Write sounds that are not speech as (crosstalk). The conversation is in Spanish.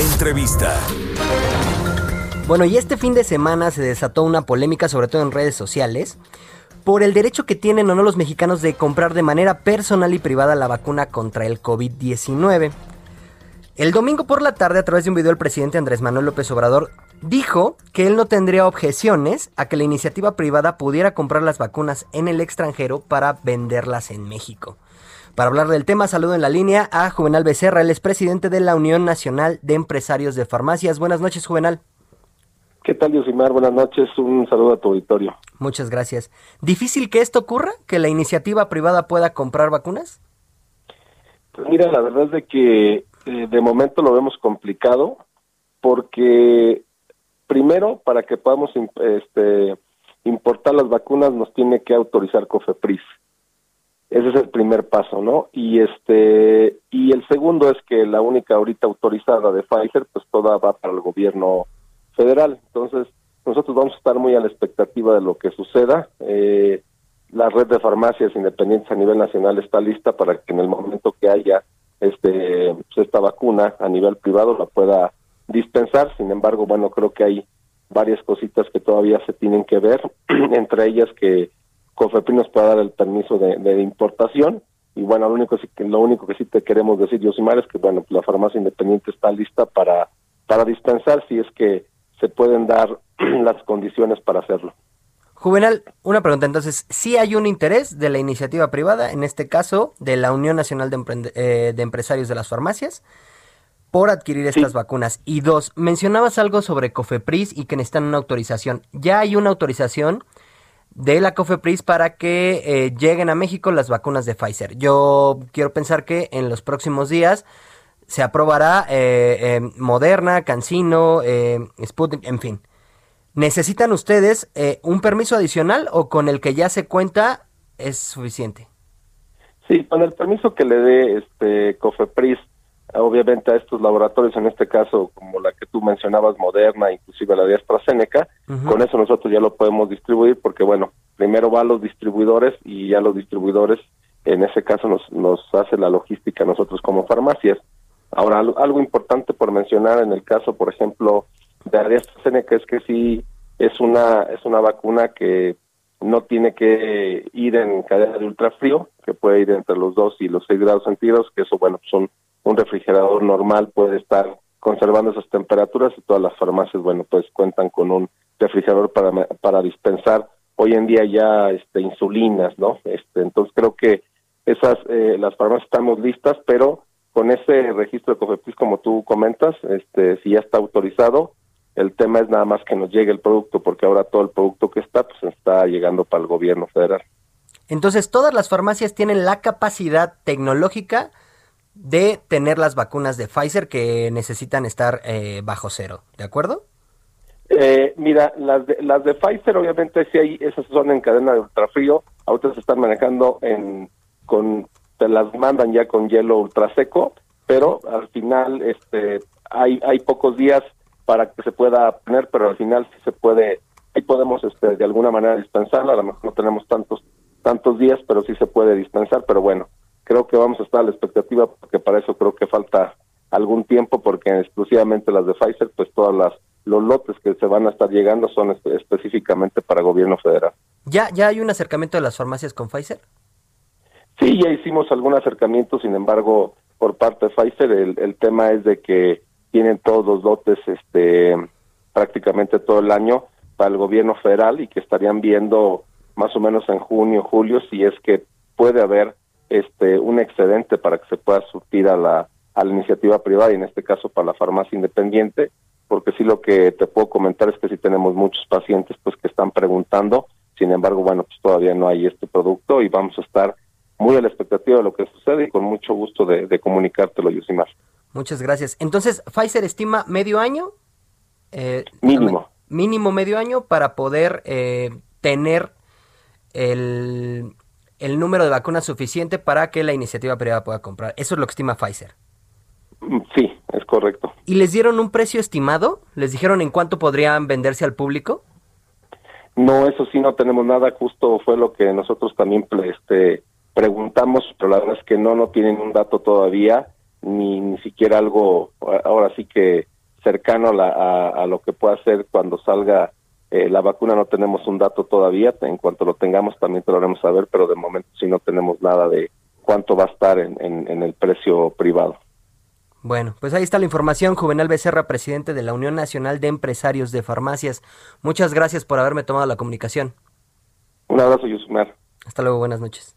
Entrevista. Bueno, y este fin de semana se desató una polémica, sobre todo en redes sociales, por el derecho que tienen o no los mexicanos de comprar de manera personal y privada la vacuna contra el COVID-19. El domingo por la tarde, a través de un video, el presidente Andrés Manuel López Obrador dijo que él no tendría objeciones a que la iniciativa privada pudiera comprar las vacunas en el extranjero para venderlas en México. Para hablar del tema, saludo en la línea a Juvenal Becerra, él es presidente de la Unión Nacional de Empresarios de Farmacias. Buenas noches, Juvenal. ¿Qué tal, Yosimar? Buenas noches, un saludo a tu auditorio. Muchas gracias. ¿Difícil que esto ocurra? ¿Que la iniciativa privada pueda comprar vacunas? Pues mira, la verdad es de que eh, de momento lo vemos complicado porque primero para que podamos este, importar las vacunas nos tiene que autorizar COFEPRIS. Ese es el primer paso, ¿no? Y este y el segundo es que la única ahorita autorizada de Pfizer pues toda va para el gobierno federal. Entonces, nosotros vamos a estar muy a la expectativa de lo que suceda. Eh, la red de farmacias independientes a nivel nacional está lista para que en el momento que haya este pues, esta vacuna a nivel privado la pueda dispensar. Sin embargo, bueno, creo que hay varias cositas que todavía se tienen que ver, (clears throat) entre ellas que COFEPRIS nos pueda dar el permiso de, importación. Y bueno, lo único, que, lo único que sí te queremos decir, Yosimar, es que bueno, la farmacia independiente está lista para, para dispensar si es que se pueden dar (clears throat) las condiciones para hacerlo. Juvenal, una pregunta entonces, ¿sí hay un interés de la iniciativa privada, en este caso de la Unión Nacional de, eh, Empresarios de las Farmacias, por adquirir estas vacunas? Y dos, mencionabas algo sobre COFEPRIS y que necesitan una autorización. ¿Ya hay una autorización de la COFEPRIS para que eh, lleguen a México las vacunas de Pfizer? Yo quiero pensar que en los próximos días se aprobará eh, Moderna, Cancino, Sputnik, en fin. ¿Necesitan ustedes eh, un permiso adicional o con el que ya se cuenta es suficiente? Sí, con el permiso que le dé este COFEPRIS, obviamente a estos laboratorios, en este caso como la que tú mencionabas, Moderna, inclusive la de AstraZeneca, con eso nosotros ya lo podemos distribuir porque, bueno, primero va a los distribuidores y ya los distribuidores, en ese caso, nos, nos hace la logística nosotros como farmacias. Ahora, algo importante por mencionar en el caso, por ejemplo, de AstraZeneca es que sí es una es una vacuna que no tiene que ir en cadena de ultrafrío, que puede ir entre los 2 y los 6 grados centígrados, que eso, bueno, son un refrigerador normal puede estar conservando esas temperaturas y todas las farmacias, bueno, pues cuentan con un refrigerador para, para dispensar hoy en día ya este, insulinas, ¿no? Este, entonces creo que esas, eh, las farmacias estamos listas, pero con ese registro de COFEPRIS, como tú comentas, este, si ya está autorizado, el tema es nada más que nos llegue el producto, porque ahora todo el producto que está, pues está llegando para el gobierno federal. Entonces, todas las farmacias tienen la capacidad tecnológica de tener las vacunas de Pfizer que necesitan estar eh, bajo cero, ¿de acuerdo? Eh, mira, las de, las de Pfizer obviamente sí hay, esas son en cadena de ultrafrío, ahorita se están manejando en, con, te las mandan ya con hielo ultraseco, pero al final este, hay, hay pocos días para que se pueda poner, pero al final sí se puede, ahí podemos este, de alguna manera dispensarla, a lo mejor no tenemos tantos tantos días, pero sí se puede dispensar, pero bueno, creo que vamos a estar a la expectativa porque para eso creo que falta algún tiempo porque exclusivamente las de Pfizer, pues todas las los lotes que se van a estar llegando son específicamente para gobierno federal. ¿Ya, ¿Ya hay un acercamiento de las farmacias con Pfizer? Sí, ya hicimos algún acercamiento, sin embargo, por parte de Pfizer, el, el tema es de que tienen todos los lotes este, prácticamente todo el año para el gobierno federal y que estarían viendo más o menos en junio, julio, si es que puede haber este un excedente para que se pueda surtir a la, a la iniciativa privada y en este caso para la farmacia independiente, porque sí lo que te puedo comentar es que sí tenemos muchos pacientes pues que están preguntando, sin embargo, bueno, pues todavía no hay este producto y vamos a estar muy a la expectativa de lo que sucede y con mucho gusto de, de comunicártelo, Yosimar. Muchas gracias. Entonces, Pfizer estima medio año. Eh, mínimo. Mínimo medio año para poder eh, tener el, el número de vacunas suficiente para que la iniciativa privada pueda comprar. Eso es lo que estima Pfizer. Sí, es correcto. ¿Y les dieron un precio estimado? ¿Les dijeron en cuánto podrían venderse al público? No, eso sí no tenemos nada, justo fue lo que nosotros también este, preguntamos, pero la verdad es que no, no tienen un dato todavía, ni, ni siquiera algo, ahora sí que cercano a, a lo que pueda ser cuando salga eh, la vacuna no tenemos un dato todavía, en cuanto lo tengamos también te lo haremos saber, pero de momento sí no tenemos nada de cuánto va a estar en, en, el precio privado. Bueno, pues ahí está la información. Juvenal Becerra, presidente de la Unión Nacional de Empresarios de Farmacias. Muchas gracias por haberme tomado la comunicación. Un abrazo, Yusumar. Hasta luego, buenas noches.